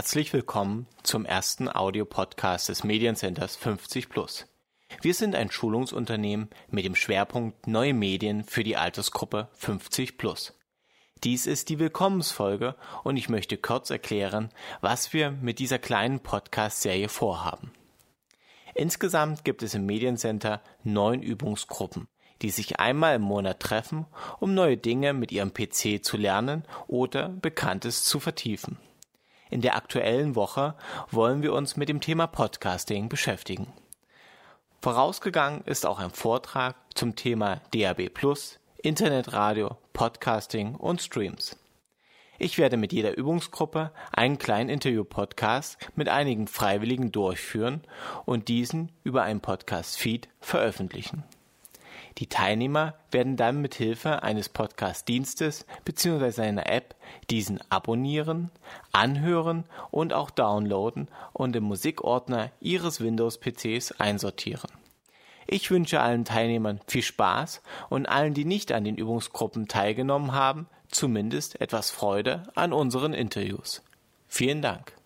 Herzlich willkommen zum ersten Audiopodcast des Mediencenters 50 Plus. Wir sind ein Schulungsunternehmen mit dem Schwerpunkt Neue Medien für die Altersgruppe 50 Plus. Dies ist die Willkommensfolge und ich möchte kurz erklären, was wir mit dieser kleinen Podcast-Serie vorhaben. Insgesamt gibt es im Mediencenter neun Übungsgruppen, die sich einmal im Monat treffen, um neue Dinge mit ihrem PC zu lernen oder Bekanntes zu vertiefen. In der aktuellen Woche wollen wir uns mit dem Thema Podcasting beschäftigen. Vorausgegangen ist auch ein Vortrag zum Thema DAB Internetradio, Podcasting und Streams. Ich werde mit jeder Übungsgruppe einen kleinen Interview-Podcast mit einigen Freiwilligen durchführen und diesen über einen Podcast-Feed veröffentlichen. Die Teilnehmer werden dann mit Hilfe eines Podcast-Dienstes bzw. einer App diesen abonnieren, anhören und auch downloaden und im Musikordner ihres Windows-PCs einsortieren. Ich wünsche allen Teilnehmern viel Spaß und allen, die nicht an den Übungsgruppen teilgenommen haben, zumindest etwas Freude an unseren Interviews. Vielen Dank.